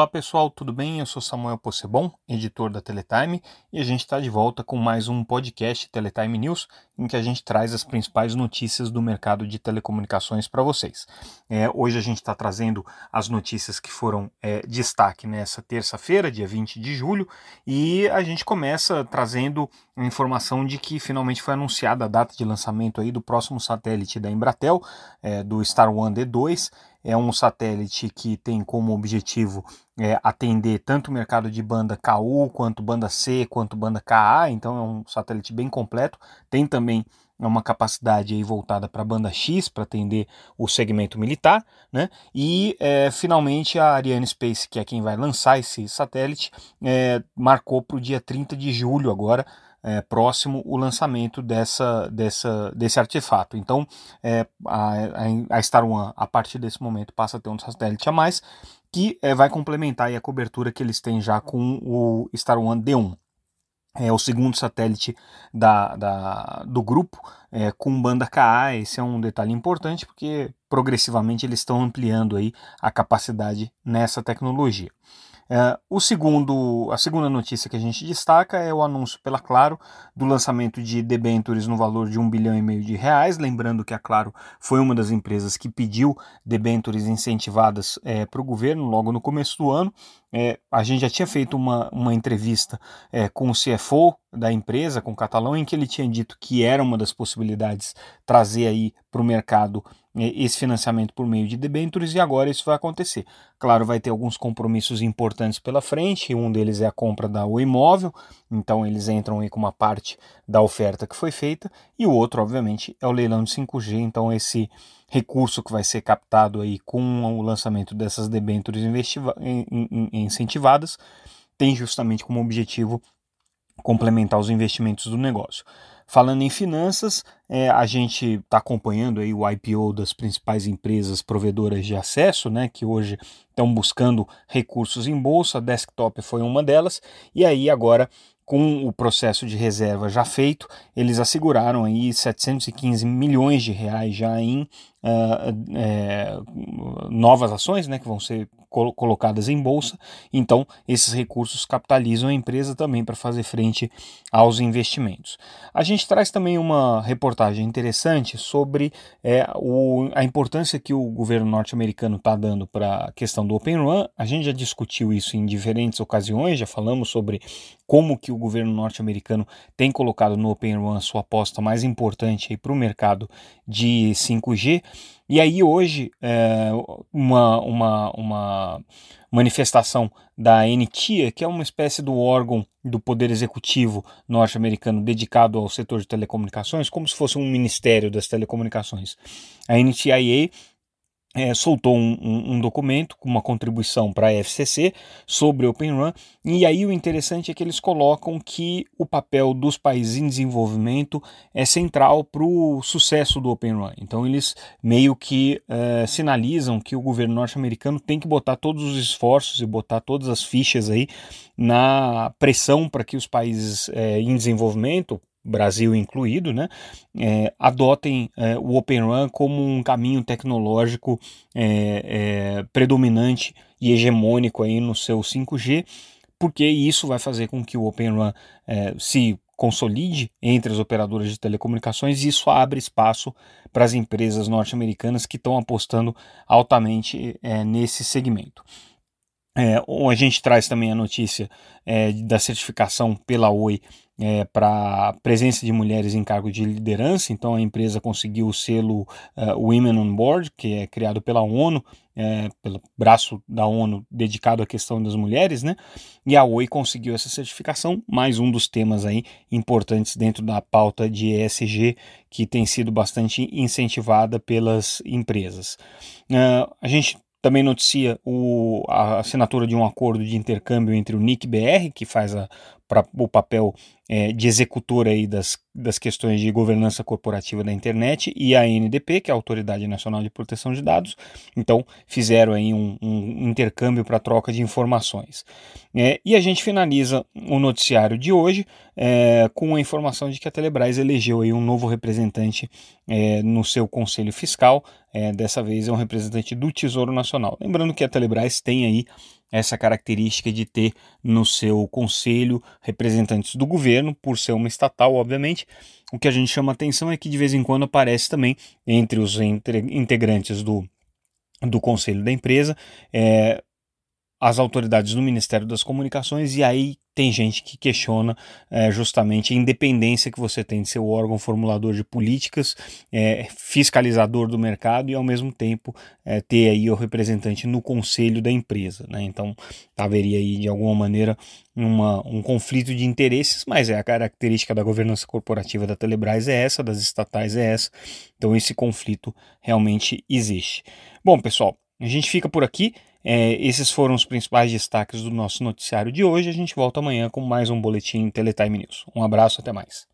Olá pessoal, tudo bem? Eu sou Samuel Possebon, editor da Teletime, e a gente está de volta com mais um podcast Teletime News, em que a gente traz as principais notícias do mercado de telecomunicações para vocês. É, hoje a gente está trazendo as notícias que foram é, destaque nessa terça-feira, dia 20 de julho, e a gente começa trazendo a informação de que finalmente foi anunciada a data de lançamento aí do próximo satélite da Embratel, é, do Star One D2, é um satélite que tem como objetivo é, atender tanto o mercado de banda KU, quanto banda C, quanto banda KA, então é um satélite bem completo. Tem também uma capacidade aí voltada para a banda X, para atender o segmento militar, né? E é, finalmente a Ariane Space, que é quem vai lançar esse satélite, é, marcou para o dia 30 de julho agora, é, próximo o lançamento dessa, dessa, desse artefato. Então, é, a, a Star One, a partir desse momento, passa a ter um satélite a mais, que é, vai complementar a cobertura que eles têm já com o Star One D1. É o segundo satélite da, da, do grupo é, com banda KA. Esse é um detalhe importante porque progressivamente eles estão ampliando aí a capacidade nessa tecnologia. É, o segundo, a segunda notícia que a gente destaca é o anúncio pela Claro do lançamento de debentures no valor de um bilhão e meio de reais. Lembrando que a Claro foi uma das empresas que pediu debentures incentivadas é, para o governo logo no começo do ano. É, a gente já tinha feito uma, uma entrevista é, com o CFO da empresa, com o Catalão, em que ele tinha dito que era uma das possibilidades trazer aí para o mercado esse financiamento por meio de debêntures e agora isso vai acontecer. Claro, vai ter alguns compromissos importantes pela frente, um deles é a compra da o imóvel, então eles entram aí com uma parte da oferta que foi feita, e o outro, obviamente, é o leilão de 5G, então esse recurso que vai ser captado aí com o lançamento dessas debêntures incentivadas tem justamente como objetivo complementar os investimentos do negócio. Falando em finanças, é, a gente está acompanhando aí o IPO das principais empresas provedoras de acesso, né, que hoje estão buscando recursos em bolsa. A Desktop foi uma delas, e aí agora com o processo de reserva já feito, eles asseguraram aí 715 milhões de reais já em uh, é, novas ações, né, que vão ser col colocadas em bolsa. Então, esses recursos capitalizam a empresa também para fazer frente aos investimentos. A gente traz também uma reportagem interessante sobre é, o, a importância que o governo norte-americano está dando para a questão do Open Run. A gente já discutiu isso em diferentes ocasiões, já falamos sobre como que o governo norte-americano tem colocado no Open Run sua aposta mais importante para o mercado de 5G. E aí hoje é, uma, uma, uma manifestação da NTIA, que é uma espécie do órgão do Poder Executivo norte-americano dedicado ao setor de telecomunicações, como se fosse um ministério das telecomunicações. A NTIA é, soltou um, um, um, documento com uma contribuição para a FCC sobre Open Run, e aí o interessante é que eles colocam que o papel dos países em desenvolvimento é central para o sucesso do Open Run. Então eles meio que é, sinalizam que o governo norte-americano tem que botar todos os esforços e botar todas as fichas aí na pressão para que os países é, em desenvolvimento, Brasil incluído, né, é, adotem é, o Open Run como um caminho tecnológico é, é predominante e hegemônico aí no seu 5G, porque isso vai fazer com que o Open Run é, se consolide entre as operadoras de telecomunicações e isso abre espaço para as empresas norte-americanas que estão apostando altamente é, nesse segmento. É, a gente traz também a notícia é, da certificação pela Oi é, para presença de mulheres em cargo de liderança. Então a empresa conseguiu o selo uh, Women on Board, que é criado pela ONU, é, pelo braço da ONU dedicado à questão das mulheres, né? E a Oi conseguiu essa certificação, mais um dos temas aí importantes dentro da pauta de ESG que tem sido bastante incentivada pelas empresas. Uh, a gente também noticia o, a assinatura de um acordo de intercâmbio entre o NIC-BR, que faz a, pra, o papel é, de executor aí das, das questões de governança corporativa da internet, e a ANDP, que é a Autoridade Nacional de Proteção de Dados. Então, fizeram aí um, um intercâmbio para troca de informações. É, e a gente finaliza o noticiário de hoje é, com a informação de que a Telebrás elegeu aí um novo representante é, no seu conselho fiscal, é, dessa vez é um representante do Tesouro Nacional. Lembrando que a Telebrás tem aí essa característica de ter no seu conselho representantes do governo, por ser uma estatal, obviamente. O que a gente chama atenção é que de vez em quando aparece também entre os integrantes do, do conselho da empresa é, as autoridades do Ministério das Comunicações e aí tem gente que questiona é, justamente a independência que você tem de ser o órgão formulador de políticas, é, fiscalizador do mercado e ao mesmo tempo é, ter aí o representante no conselho da empresa. Né? Então haveria aí de alguma maneira uma, um conflito de interesses, mas é a característica da governança corporativa da Telebrás é essa, das estatais é essa. Então esse conflito realmente existe. Bom, pessoal, a gente fica por aqui. É, esses foram os principais destaques do nosso noticiário de hoje. A gente volta amanhã com mais um boletim Teletime News. Um abraço, até mais.